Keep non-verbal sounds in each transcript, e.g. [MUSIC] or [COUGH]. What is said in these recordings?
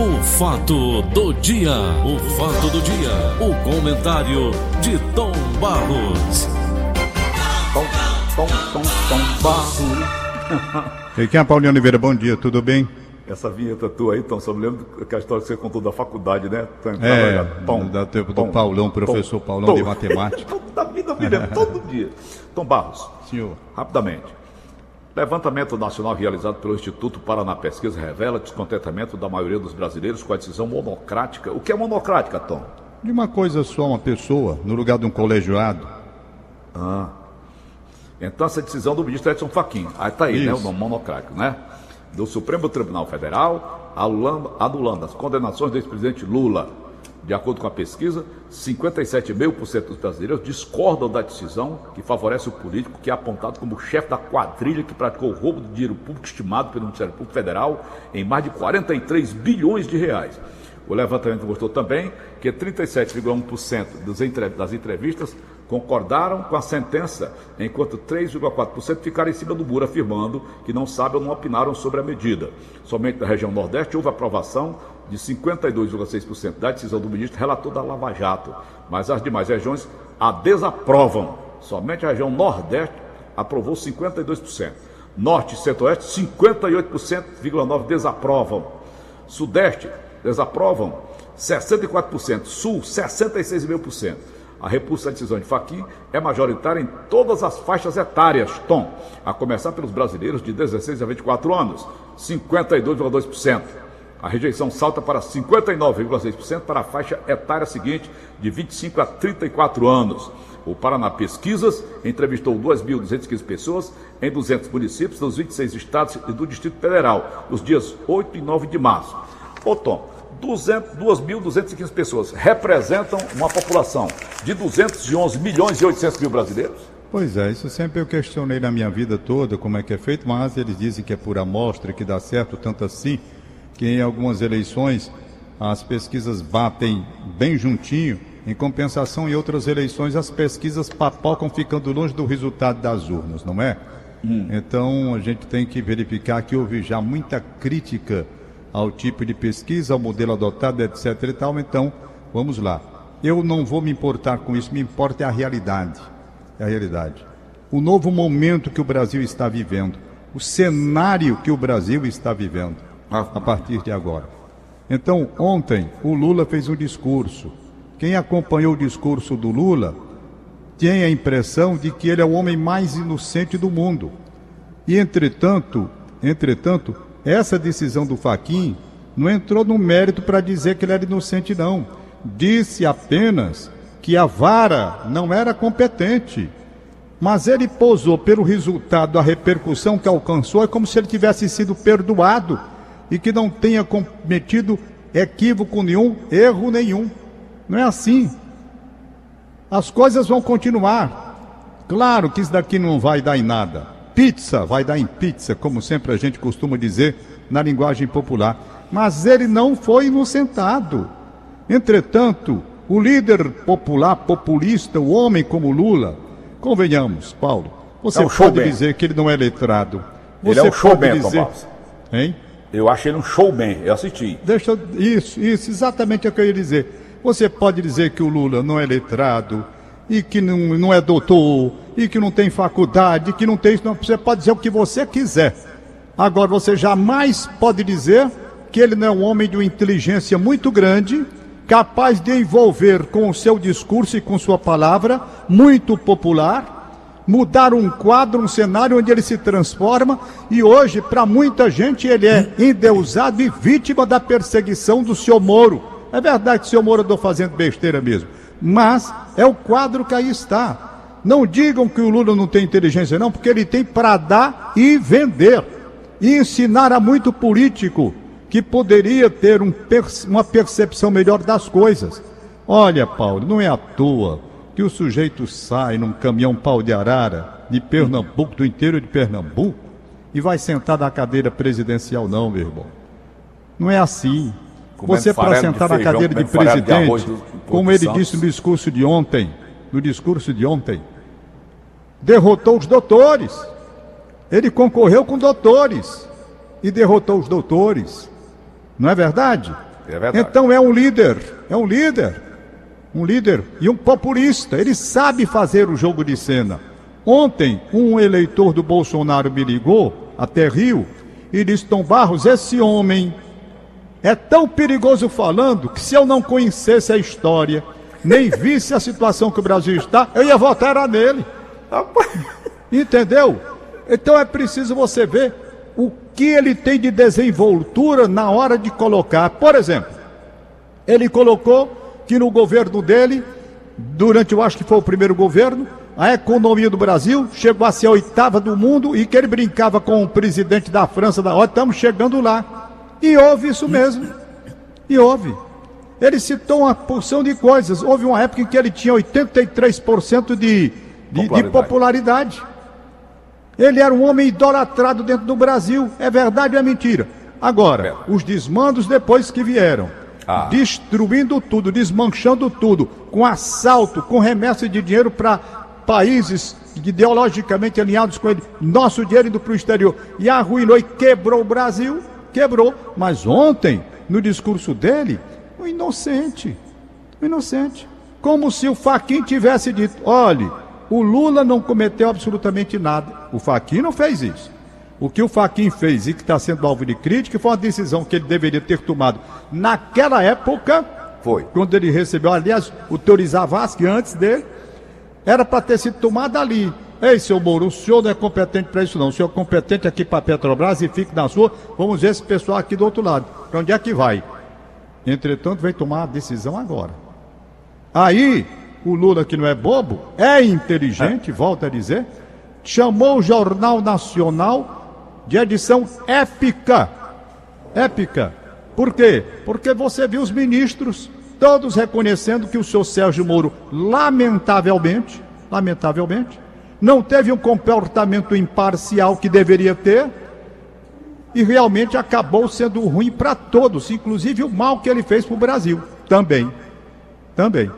O fato do dia, o fato do dia, o comentário de Tom Barros. Tom, tom, tom, tom Barros. E quem é Paulinho Oliveira? Bom dia, tudo bem? Essa vinheta tua aí, Tom, só me lembro que a história que você contou da faculdade, né? Tom, É, da tempo do Paulão, professor Paulão de [LAUGHS] matemática. da vida me lembro todo dia. Tom Barros, Senhor. rapidamente. Levantamento nacional realizado pelo Instituto Paraná Pesquisa revela descontentamento da maioria dos brasileiros com a decisão monocrática. O que é monocrática, Tom? De uma coisa só, uma pessoa, no lugar de um colegiado. Então, essa decisão do ministro Edson Fachin, aí tá aí, né, o Isso. nome monocrático, né? Do Supremo Tribunal Federal, anulando, anulando as condenações do ex-presidente Lula. De acordo com a pesquisa, 57,5% dos brasileiros discordam da decisão que favorece o político que é apontado como chefe da quadrilha que praticou o roubo de dinheiro público estimado pelo Ministério Público Federal em mais de 43 bilhões de reais. O levantamento mostrou também que 37,1% dos entre- das entrevistas concordaram com a sentença, enquanto 3,4% ficaram em cima do muro, afirmando que não sabem ou não opinaram sobre a medida. Somente na região Nordeste houve aprovação de 52,6% da decisão do ministro relator da Lava Jato, mas as demais regiões a desaprovam. Somente a região Nordeste aprovou 52%. Norte e Centro-Oeste, 58,9% desaprovam. Sudeste, desaprovam 64%. Sul, 66,5%. A repulsa à decisão de Fachin é majoritária em todas as faixas etárias, Tom, a começar pelos brasileiros de 16 a 24 anos, 52,2%. A rejeição salta para 59,6% para a faixa etária seguinte, de 25 a 34 anos. O Paraná Pesquisas entrevistou 2.215 pessoas em 200 municípios dos 26 estados e do Distrito Federal, nos dias 8 e 9 de março. Ô Tom, 200 2.215 pessoas representam uma população de 211 milhões e 800 mil brasileiros? Pois é, isso sempre eu questionei na minha vida toda como é que é feito, mas eles dizem que é por amostra, que dá certo, tanto assim, que em algumas eleições as pesquisas batem bem juntinho, em compensação em outras eleições as pesquisas papocam ficando longe do resultado das urnas, não é? Então a gente tem que verificar que houve já muita crítica ao tipo de pesquisa, ao modelo adotado, etc. e tal. Então, vamos lá. Eu não vou me importar com isso, me importa é a realidade. É a realidade. O novo momento que o Brasil está vivendo, o cenário que o Brasil está vivendo a partir de agora. Então, ontem o Lula fez um discurso. Quem acompanhou o discurso do Lula tem a impressão de que ele é o homem mais inocente do mundo. E entretanto, entretanto, essa decisão do Faquin não entrou no mérito para dizer que ele era inocente não. Disse apenas que a vara não era competente. Mas ele posou pelo resultado, a repercussão que alcançou, é como se ele tivesse sido perdoado e que não tenha cometido equívoco nenhum, erro nenhum. Não é assim. As coisas vão continuar. Claro que isso daqui não vai dar em nada. Pizza vai dar em pizza, como sempre a gente costuma dizer na linguagem popular. Mas ele não foi inocentado. Entretanto, o líder popular, populista, o homem como Lula, convenhamos, Paulo, você É pode showman. dizer que ele não é letrado. Ele Você é um showman, pode Tom dizer, hein? Eu achei ele um showman, eu assisti. Deixa. Isso, isso, exatamente é o que eu ia dizer. Você pode dizer que o Lula não é letrado, e que não, não é doutor, e que não tem faculdade, que não tem isso. Você pode dizer o que você quiser. Agora, você jamais pode dizer que ele não é um homem de uma inteligência muito grande, capaz de envolver com o seu discurso e com sua palavra, muito popular, mudar um quadro, um cenário onde ele se transforma e hoje, para muita gente, ele é endeusado e vítima da perseguição do senhor Moro. É verdade que o senhor Moro andou fazendo besteira mesmo, mas é o quadro que aí está. Não digam que o Lula não tem inteligência, não, porque ele tem para dar e vender. E ensinar a muito político que poderia ter um uma percepção melhor das coisas. Olha, Paulo, não é à toa que o sujeito sai num caminhão pau de arara de Pernambuco, do interior de Pernambuco, e vai sentar na cadeira presidencial, não, meu irmão. Não é assim. Comendo Você, para de sentar na feijão, cadeira de de presidente, do- do como ele disse no discurso de ontem, no discurso de ontem, derrotou os doutores. Ele concorreu com doutores e derrotou os doutores. Não é verdade? É verdade. Então é um líder, é um líder, um líder e um populista. Ele sabe fazer o jogo de cena. Ontem, um eleitor do Bolsonaro me ligou até Rio e disse: Tom Barros, esse homem é tão perigoso falando que se eu não conhecesse a história, nem visse a situação que o Brasil está, eu ia votar era nele. Entendeu? Então é preciso você ver o que ele tem de desenvoltura na hora de colocar. Por exemplo, ele colocou que no governo dele, durante eu acho que foi o primeiro governo, a economia do Brasil chegou a ser a oitava do mundo e que ele brincava com o presidente da França, da estamos chegando lá. E houve isso mesmo. E houve. Ele citou uma porção de coisas. Houve uma época em que ele tinha 83% de, de, popularidade. de popularidade. Ele era um homem idolatrado dentro do Brasil. É verdade ou é mentira? Agora, é. os desmandos depois que vieram, ah. destruindo tudo, desmanchando tudo, com assalto, com remessa de dinheiro para países ideologicamente alinhados com ele, nosso dinheiro indo para o exterior, e arruinou e quebrou o Brasil, quebrou. Mas ontem, no discurso dele, o inocente, o inocente, como se o Faquin tivesse dito: olhe, o Lula não cometeu absolutamente nada. O Faquin não fez isso. O que o Faquin fez e que está sendo alvo de crítica foi uma decisão que ele deveria ter tomado naquela época. Foi. Quando ele recebeu, aliás, o Teori Zavascki antes dele, era para ter sido tomada ali. Ei, seu Moro, o senhor não é competente para isso não. O senhor é competente aqui para a Petrobras e fique na sua. Vamos ver esse pessoal aqui do outro lado. Para onde é que vai? Entretanto, vem tomar a decisão agora. Aí, o Lula, que não é bobo, é inteligente, é. volta a dizer, chamou o Jornal Nacional de edição épica. Épica. Por quê? Porque você viu os ministros todos reconhecendo que o senhor Sérgio Moro, lamentavelmente, lamentavelmente, não teve um comportamento imparcial que deveria ter e realmente acabou sendo ruim para todos, inclusive o mal que ele fez para o Brasil também. Também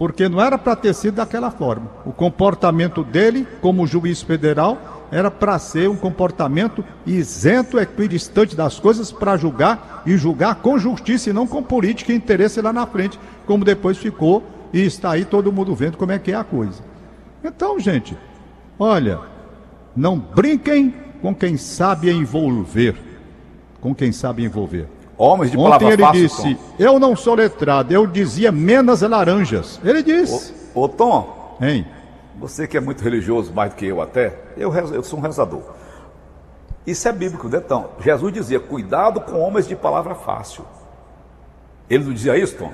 porque não era para ter sido daquela forma. O comportamento dele, como juiz federal, era para ser um comportamento isento, equidistante das coisas, para julgar e julgar com justiça e não com política e interesse lá na frente, como depois ficou e está aí todo mundo vendo como é que é a coisa. Então, gente, olha, não brinquem com quem sabe envolver. Com quem sabe envolver. Homens de Ontem ele fácil, disse, Tom. eu não sou letrado, eu dizia menos laranjas. Ele disse. Ô, ô Tom, hein? Você que é muito religioso, mais do que eu até, eu, eu sou um rezador. Isso é bíblico, né, Tom? Jesus dizia, cuidado com homens de palavra fácil. Ele não dizia isso, Tom?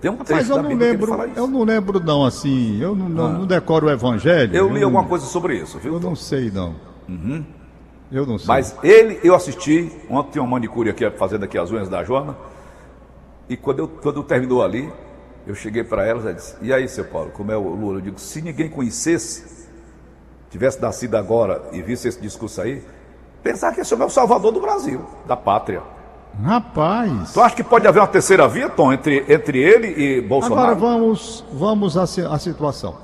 Tem um Mas eu não lembro, eu não lembro não, assim, eu não, não, ah. não decoro o evangelho. Eu li eu alguma coisa sobre isso, viu? Eu não sei não. Uhum. Eu não sei. Mas ele, eu assisti, ontem tinha uma manicure aqui fazendo aqui as unhas da Joana, e quando, eu, quando terminou ali, eu cheguei para ela e disse, e aí, seu Paulo, como é o Lula? Eu digo, se ninguém conhecesse, tivesse nascido agora e visse esse discurso aí, pensar que esse é o salvador do Brasil, da pátria. Rapaz. Tu acha que pode haver uma terceira via, Tom, entre, entre ele e Bolsonaro? Agora vamos, vamos à, à situação.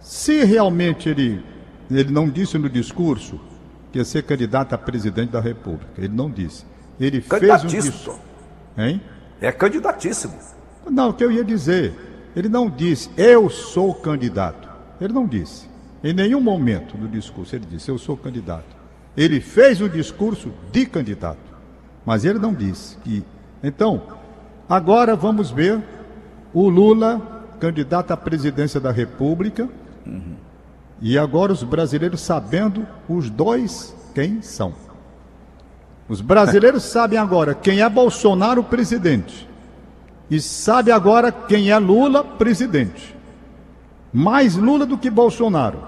Se realmente ele, ele não disse no discurso que ia ser candidato a presidente da República. Ele não disse. Ele fez um discurso. Hein? É candidatíssimo. Não, o que eu ia dizer, ele não disse, eu sou candidato. Ele não disse. Em nenhum momento do discurso ele disse, eu sou candidato. Ele fez um discurso de candidato. Mas ele não disse que. Então, agora vamos ver o Lula, candidato à presidência da República. Uhum. E agora os brasileiros sabendo os dois quem são. Os brasileiros sabem agora quem é Bolsonaro presidente. E sabe agora quem é Lula presidente. Mais Lula do que Bolsonaro.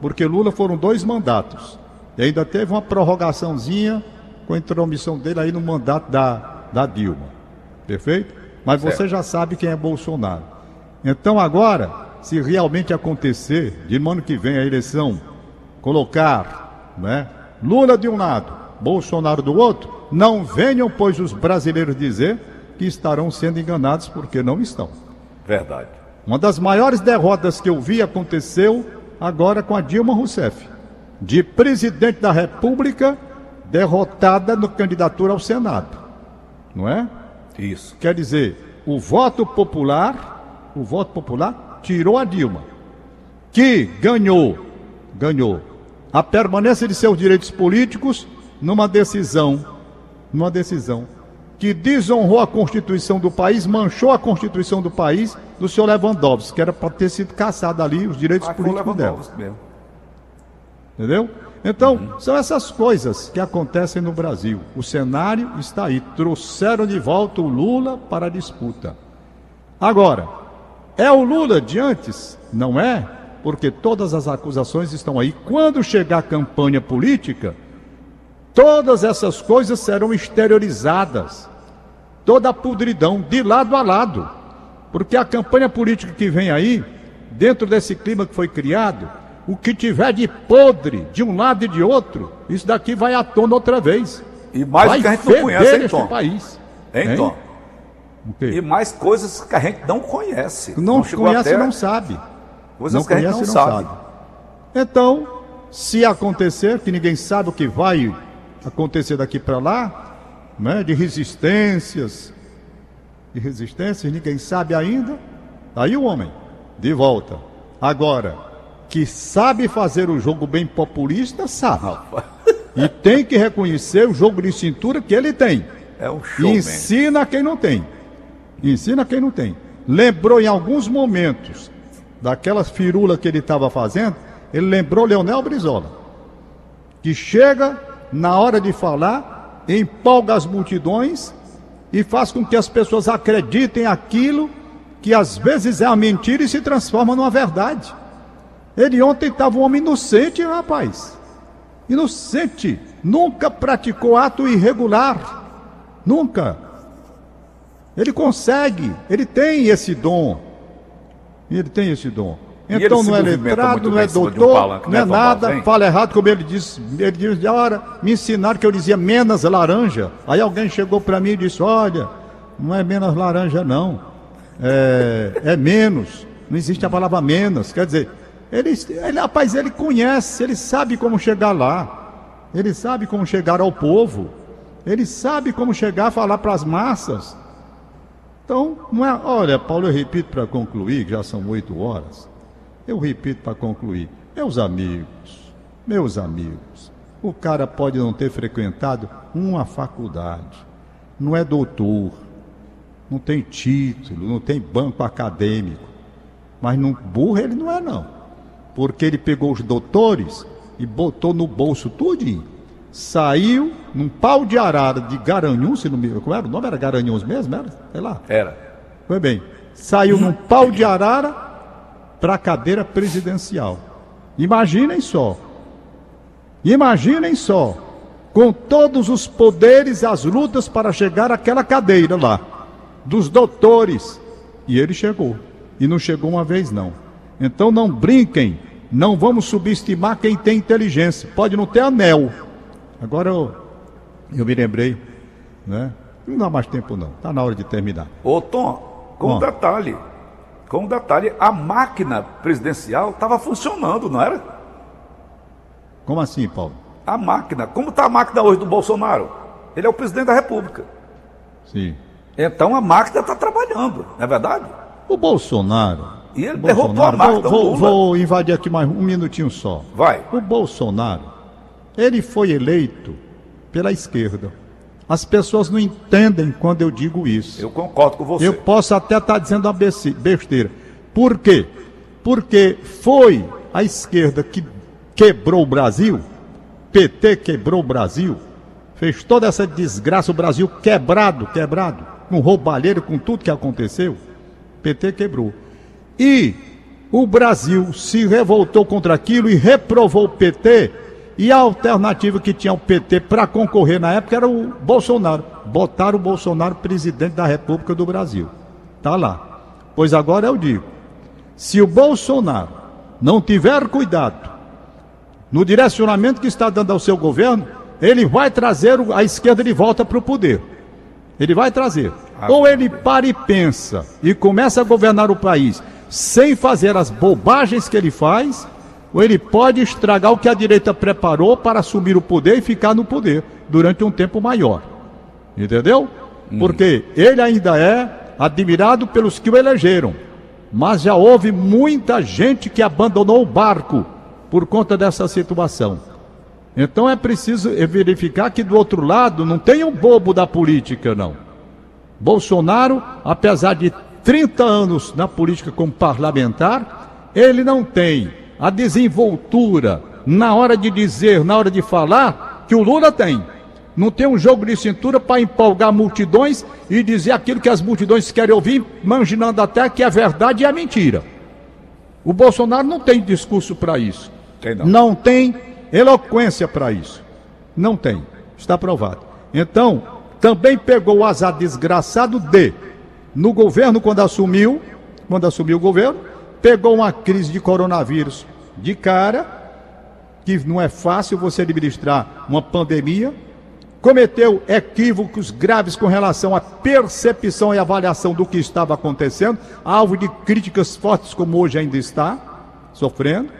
Porque Lula foram dois mandatos. E ainda teve uma prorrogaçãozinha com a intromissão dele aí no mandato da, da Dilma. Perfeito? Mas certo. você já sabe quem é Bolsonaro. Então agora se realmente acontecer, de ano que vem a eleição, colocar né, Lula de um lado, Bolsonaro do outro, não venham, pois, os brasileiros dizer que estarão sendo enganados, porque não estão. Verdade. Uma das maiores derrotas que eu vi aconteceu agora com a Dilma Rousseff, de presidente da República derrotada na candidatura ao Senado. Não é? Isso. Quer dizer, o voto popular, o voto popular tirou a Dilma, que ganhou, ganhou a permanência de seus direitos políticos numa decisão, numa decisão que desonrou a Constituição do país, manchou a Constituição do país do senhor Lewandowski, que era para ter sido caçado ali os direitos Ah, políticos dela. Mesmo. Entendeu? Então, são essas coisas que acontecem no Brasil. O cenário está aí. Trouxeram de volta o Lula para a disputa. Agora, é o Lula de antes? Não é? Porque todas as acusações estão aí. Quando chegar a campanha política, todas essas coisas serão exteriorizadas. Toda a podridão, de lado a lado. Porque a campanha política que vem aí, dentro desse clima que foi criado, o que tiver de podre de um lado e de outro, isso daqui vai à tona outra vez. E mais vai que a gente não conhece, hein, Tom? país. Hein, Hein? Tom? E mais coisas que a gente não conhece. Não, chegou conhece até- não sabe. Coisas não que a gente conhece não, não sabe. sabe. Então, se acontecer, que ninguém sabe o que vai acontecer daqui para lá, né, de resistências, de resistências, ninguém sabe ainda, aí o homem, de volta. Agora, que sabe fazer o jogo bem populista, sabe. E tem que reconhecer o jogo de cintura que ele tem. É um E showman. ensina quem não tem. Ensina quem não tem. Lembrou em alguns momentos daquelas firulas que ele estava fazendo, ele lembrou Leonel Brizola. Que chega na hora de falar, empolga as multidões e faz com que as pessoas acreditem aquilo que às vezes é a mentira e se transforma numa verdade. Ele ontem estava um homem inocente, rapaz. Inocente. Nunca praticou ato irregular. Nunca. Ele consegue. Ele tem esse dom. Ele tem esse dom. Então não é letrado, muito não é um doutor, palanque, não é nada, fala errado, como ele disse. Ele disse, hora, me ensinaram que eu dizia menos laranja. Aí alguém chegou para mim e disse, olha, não é menos laranja não. É, é menos. Não existe a palavra menos. Quer dizer, ele, ele, rapaz, ele conhece, ele sabe como chegar lá. Ele sabe como chegar ao povo. Ele sabe como chegar a falar para as massas. Então, não é. Olha, Paulo, eu repito para concluir, que já são oito horas. Eu repito para concluir. Meus amigos, meus amigos, o cara pode não ter frequentado uma faculdade, não é doutor, não tem título, não tem banco acadêmico, mas não burro ele não é não, porque ele pegou os doutores e botou no bolso tudinho, saiu num pau de arara de Garanhuns, se não me como era o nome? Era Garanhuns mesmo, era, sei lá, Era. foi bem, saiu num pau de arara para a cadeira presidencial. Imaginem só. Imaginem só. Com todos os poderes, as lutas para chegar àquela cadeira lá. Dos doutores. E ele chegou. E não chegou uma vez, não. Então não brinquem. Não vamos subestimar quem tem inteligência. Pode não ter anel. Agora eu, eu me lembrei, né? Não dá mais tempo, não. Está na hora de terminar. Ô, Tom, com um Bom. detalhe. Com um detalhe, a máquina presidencial estava funcionando, não era? Como assim, Paulo? A máquina. Como está a máquina hoje do Bolsonaro? Ele é o presidente da República. Sim. Então a máquina está trabalhando, não é verdade? O Bolsonaro. E ele o derrotou a Bolsonaro- máquina, Vou, o vou, vou invadir aqui mais um minutinho só. Vai. O Bolsonaro, ele foi eleito pela esquerda. As pessoas não entendem quando eu digo isso. Eu concordo com você. Eu posso até estar dizendo uma besteira. Por quê? Porque foi a esquerda que quebrou o Brasil, PT quebrou o Brasil, fez toda essa desgraça, o Brasil quebrado, quebrado, com roubalheiro, com tudo que aconteceu. PT quebrou. E o Brasil se revoltou contra aquilo e reprovou o PT. E a alternativa que tinha o PT para concorrer na época era o Bolsonaro. Botaram o Bolsonaro presidente da República do Brasil. Tá lá. Pois agora eu digo: se o Bolsonaro não tiver cuidado no direcionamento que está dando ao seu governo, ele vai trazer a esquerda de volta para o poder. Ele vai trazer. Ou ele para e pensa e começa a governar o país sem fazer as bobagens que ele faz, ou ele pode estragar o que a direita preparou para assumir o poder e ficar no poder durante um tempo maior. Entendeu? Porque ele ainda é admirado pelos que o elegeram. Mas já houve muita gente que abandonou o barco por conta dessa situação. Então é preciso verificar que do outro lado não tem um bobo da política, não. Bolsonaro, apesar de 30 anos na política como parlamentar, ele não tem a desenvoltura na hora de dizer, na hora de falar, que o Lula tem. Não tem um jogo de cintura para empolgar multidões e dizer aquilo que as multidões querem ouvir, imaginando até que é verdade e é mentira. O Bolsonaro não tem discurso para isso. Tem não. não tem eloquência para isso. Não tem. Está provado. Então, também pegou o azar desgraçado de, no governo, quando assumiu, quando assumiu o governo, pegou uma crise de coronavírus de cara, que não é fácil você administrar uma pandemia, cometeu equívocos graves com relação à percepção e avaliação do que estava acontecendo, alvo de críticas fortes como hoje ainda está sofrendo.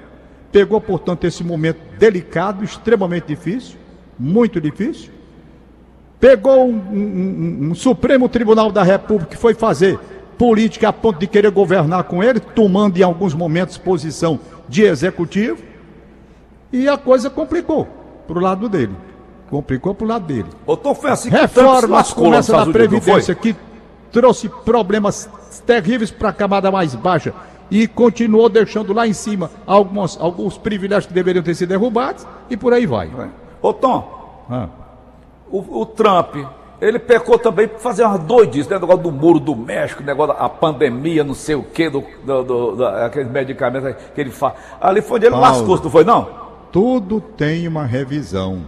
Pegou, portanto, esse momento delicado, extremamente difícil, muito difícil. Pegou um, um, um Supremo Tribunal da República que foi fazer política a ponto de querer governar com ele, tomando em alguns momentos posição de executivo, e a coisa complicou para o lado dele. Complicou para o lado dele. Então foi assim que essa da Previdência, que trouxe problemas terríveis para a camada mais baixa e continuou deixando lá em cima alguns, alguns privilégios que deveriam ter sido derrubados e por aí vai. Ô Tom, ah. o, o, Trump, ele pecou também por fazer umas doidices, né? negócio do muro do México, negócio da pandemia, não sei o quê, do, do, do, medicamentos que ele faz. Ali foi onde ele Paulo, lascou, não foi não? Tudo tem uma revisão.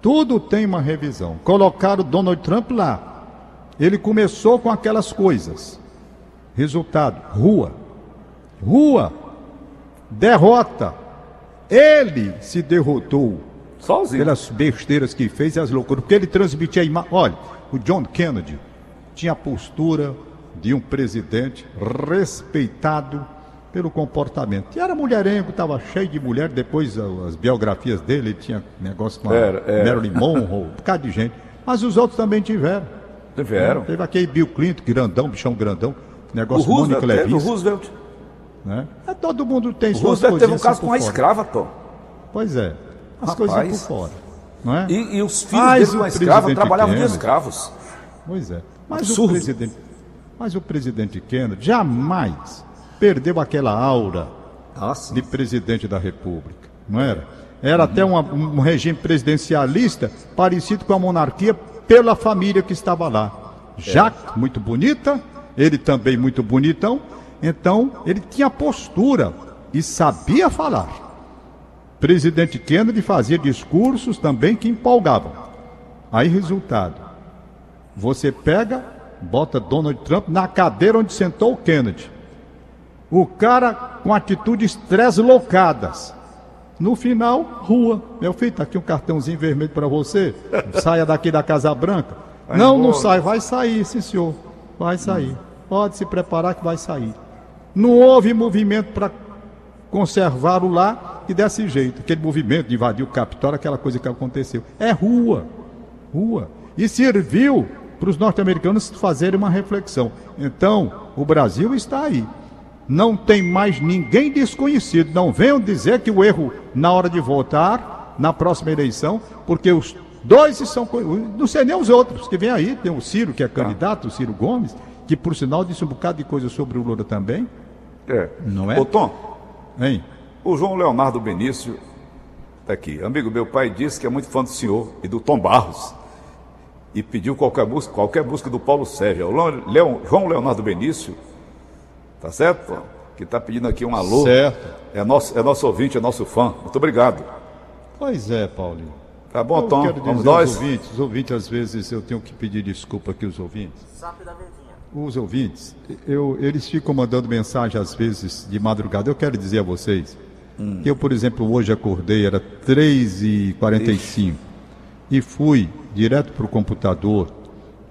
Tudo tem uma revisão. Colocaram o Donald Trump lá. Ele começou com aquelas coisas. Resultado: rua rua, derrota. Ele se derrotou Sozinho. pelas besteiras que fez e as loucuras, porque ele transmitia a imagem. Olha, o John Kennedy tinha a postura de um presidente respeitado pelo comportamento. E era mulherengo, estava cheio de mulher, depois as biografias dele, ele tinha negócio com a era, era. Marilyn Monroe, um bocado de gente. Mas os outros também tiveram. Tiveram. Teve aquele Bill Clinton, grandão, bichão grandão, negócio o Mônica Levinsky. O Roosevelt. Né? É, todo mundo tem o suas coisas. teve um caso com a escrava, Tom. Pois é. As Rapaz. coisas por fora. Não é? e, e os filhos mas dele com a escrava trabalhavam de escravos. Pois é. Mas o, presidente, mas o presidente Kennedy jamais perdeu aquela aura Nossa. de presidente da República. Não era? Era uhum. até uma, um regime presidencialista parecido com a monarquia pela família que estava lá. É. muito bonita, ele também muito bonitão, então, ele tinha postura e sabia falar. Presidente Kennedy fazia discursos também que empolgavam. Aí, resultado: você pega, bota Donald Trump na cadeira onde sentou o Kennedy. O cara com atitudes treslocadas. No final, rua. Meu filho, tá aqui um cartãozinho vermelho para você. Saia daqui da Casa Branca. Vai não, embora. não sai. Vai sair, sim, senhor. Vai sair. Pode se preparar que vai sair. Não houve movimento para conservar o lá e desse jeito. Aquele movimento de invadir o Capitólio, aquela coisa que aconteceu. É rua. Rua. E serviu para os norte-americanos fazerem uma reflexão. Então, o Brasil está aí. Não tem mais ninguém desconhecido. Não venham dizer que o erro na hora de votar, na próxima eleição, porque os dois são. Não sei nem os outros que vem aí. Tem o Ciro, que é candidato, o Ciro Gomes, que por sinal disse um bocado de coisa sobre o Lula também. É. Não é? Ô, Tom. Hein? O João Leonardo Benício está aqui. Amigo, meu pai disse que é muito fã do senhor e do Tom Barros. E pediu qualquer música, qualquer música do Paulo Sérgio. O Leon, João Leonardo Benício, tá certo? Que está pedindo aqui um alô. Certo. É nosso, é nosso ouvinte, é nosso fã. Muito obrigado. Pois é, Paulinho. Tá bom, eu Tom. Vamos nós. Os ouvintes, os ouvintes, às vezes, eu tenho que pedir desculpa aqui, os ouvintes. Sabe da os ouvintes, eu, eles ficam mandando mensagem às vezes de madrugada. Eu quero dizer a vocês hum. que eu, por exemplo, hoje acordei, era 3h45 e fui direto para o computador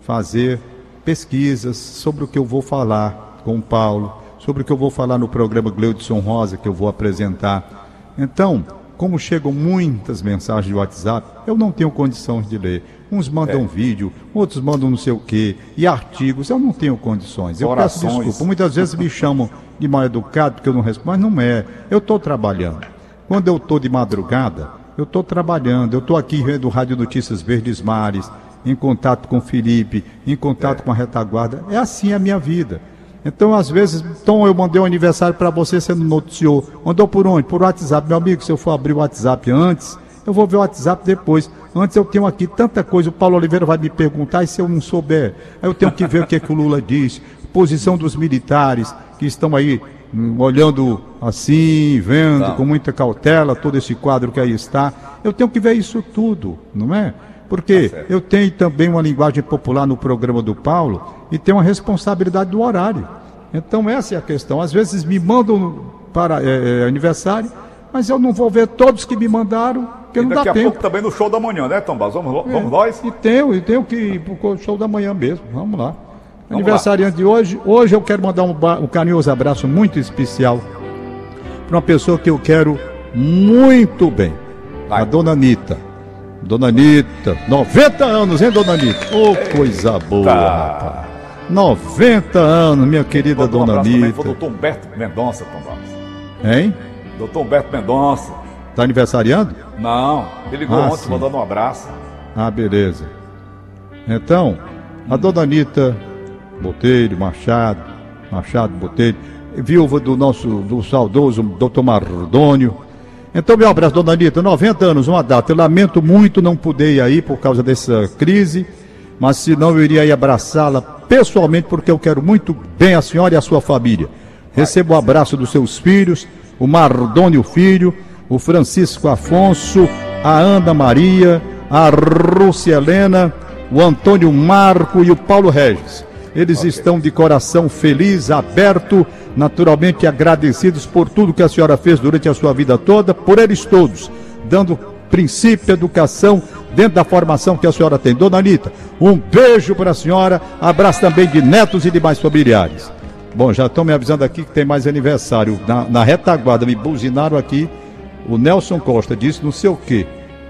fazer pesquisas sobre o que eu vou falar com o Paulo, sobre o que eu vou falar no programa Gleudson Rosa, que eu vou apresentar. Então, como chegam muitas mensagens de WhatsApp, eu não tenho condições de ler. Uns mandam É. vídeo, outros mandam não sei o quê, e artigos, eu não tenho condições. Eu peço Orações. desculpa. Muitas vezes me chamam de mal educado porque eu não respondo, mas não é. Eu estou trabalhando. Quando eu estou de madrugada, eu estou trabalhando. Eu estou aqui vendo Rádio Notícias Verdes Mares, em contato com o Felipe, em contato com a retaguarda. É assim a minha vida. Então, às vezes, Tom, eu mandei um aniversário para você, você não noticiou. Mandou por onde? Por WhatsApp. Meu amigo, se eu for abrir o WhatsApp antes, eu vou ver o WhatsApp depois. Antes eu tenho aqui tanta coisa. O Paulo Oliveira vai me perguntar e se eu não souber, aí eu tenho que ver o que, é que o Lula diz. Posição dos militares que estão aí hum, olhando assim, vendo Tá. com muita cautela todo esse quadro que aí está. Eu tenho que ver isso tudo, não é? Porque Tá eu tenho também uma linguagem popular no programa do Paulo e tenho uma responsabilidade do horário. Então essa é a questão. Às vezes me mandam para é, aniversário, mas eu não vou ver todos que me mandaram, porque E não daqui dá a tempo. pouco também no show da manhã, né, Tom Barros? Vamos, É, vamos nós? E tenho, e tenho que ir pro show da manhã mesmo. Vamos lá. Vamos Aniversariante de hoje. Hoje eu quero mandar um, um carinhoso abraço muito especial para uma pessoa que eu quero muito bem. Vai. A dona Anitta. Dona Anitta, 90 anos, hein, dona Anitta? Ô, coisa boa, rapaz. 90 anos, minha querida um dona também Anitta. pro doutor Humberto Mendonça, Tom Barros. Hein? Doutor Humberto Mendonça. Tá aniversariando? Não, ele ligou Ah, ontem sim. mandando um abraço. Ah, beleza. Então, a dona Anitta Botelho, Machado, Machado Botelho, viúva do nosso, do saudoso doutor Mardônio. Então, meu abraço, dona Anitta, 90 anos, uma data. Eu lamento muito não poder ir aí por causa dessa crise, mas senão eu iria aí abraçá-la pessoalmente, porque eu quero muito bem a senhora e a sua família. Recebo o abraço dos seus filhos, o Mardônio Filho, o Francisco Afonso, a Ana Maria, a Rússia Helena, o Antônio Marco e o Paulo Regis. Eles estão de coração feliz, aberto, naturalmente agradecidos por tudo que a senhora fez durante a sua vida toda, por eles todos, dando princípio, educação dentro da formação que a senhora tem. Dona Anitta, um beijo para a senhora, abraço também de netos e demais familiares. Bom, já estão me avisando aqui que tem mais aniversário. Na, na retaguarda, me buzinaram aqui. O Nelson Costa disse não sei o quê.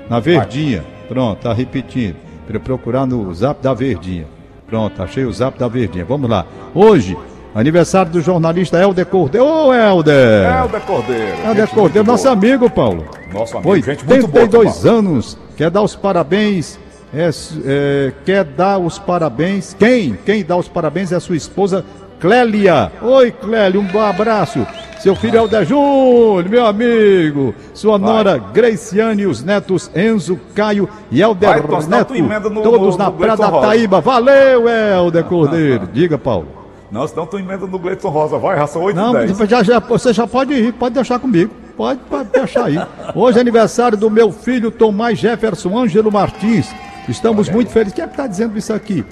Na Verdinha. Pronto, tá repetindo. Para procurar no zap da Verdinha. Pronto, achei o zap da Verdinha. Vamos lá. Hoje, aniversário do jornalista Helder Cordeiro. Ô, Helder! Helder Cordeiro. Helder Cordeiro, nosso boa. amigo, Paulo. Nosso amigo, gente muito boa. 82 Tom Barros. anos. Quer dar os parabéns. é, é, quer dar os parabéns. Quem? Quem dá os parabéns é a sua esposa Clélia. Oi, Clélia, um bom abraço. Seu filho Helder Júnior, meu amigo. Sua Vai. nora Graciane e os netos Enzo, Caio e Helder Vai, Neto. no- todos no- na no Praia da. Taíba. Valeu, Helder Cordeiro. [LAUGHS] Diga, Paulo. Não, senão tu emenda no Gleison Rosa. Vai, são 8 Não, 10. já, já, você já pode ir, pode deixar comigo. Pode, pode deixar aí. Hoje é aniversário do meu filho Tomás Jefferson Ângelo Martins. Estamos muito felizes. Quem é que está dizendo isso aqui?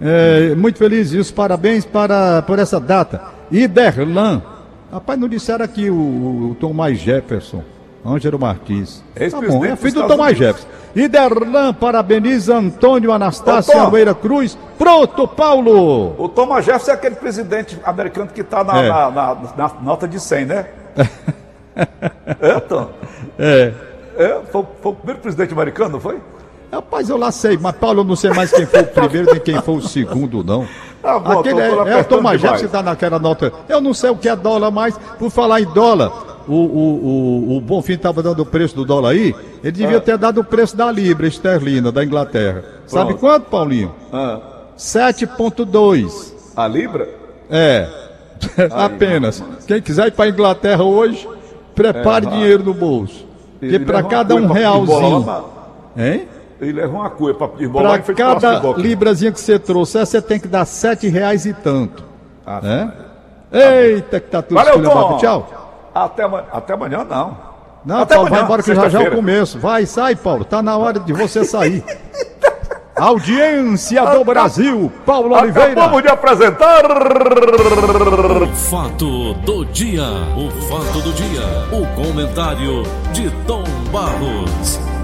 É, muito felizes e os parabéns para, por essa data. Iderlan. Rapaz, não disseram aqui o, o Tomás Jefferson. Ângelo Martins. Tá bom, é dos filho do Tomás Unidos. Jefferson. Iderlan parabeniza Antônio Anastácio. Almeida Cruz. Pronto, Paulo! O Thomas Jefferson é aquele presidente americano que tá na, É. na- na- na nota de 100, né? [LAUGHS] é, Tom? É. É, foi, foi o primeiro presidente americano, não foi? Rapaz, eu lá sei, mas Paulo, eu não sei mais quem foi o [LAUGHS] primeiro nem quem foi o segundo, não. Ah, bom, Aquele é, é o. Jefferson que está naquela nota. Eu não sei o que é dólar mais. Por falar em dólar, o, o, o, o Bonfim estava dando o preço do dólar aí. Ele devia Ah. ter dado o preço da Libra esterlina da Inglaterra. Sabe Pronto. quanto, Paulinho? Ah, 7,2. a Libra? É. [LAUGHS] Apenas. Quem quiser ir para Inglaterra hoje, prepare É, dinheiro no bolso. Porque para cada um realzinho. Hein? Ele leva uma cuia para pedir bola lá Para em frente ao cada librazinha que você trouxer, você tem que dar sete reais e tanto. Ah, né? Eita, que tá tudo Valeu. Tom! Tchau. Até, até amanhã, não. Não, Até Paulo, amanhã, vai embora que já já é o começo. Vai, sai, Paulo. Tá na hora de você sair. [LAUGHS] Audiência do Brasil, Paulo Oliveira. Acabamos de apresentar. O fato do dia. O fato do dia. O comentário de Tom Barros.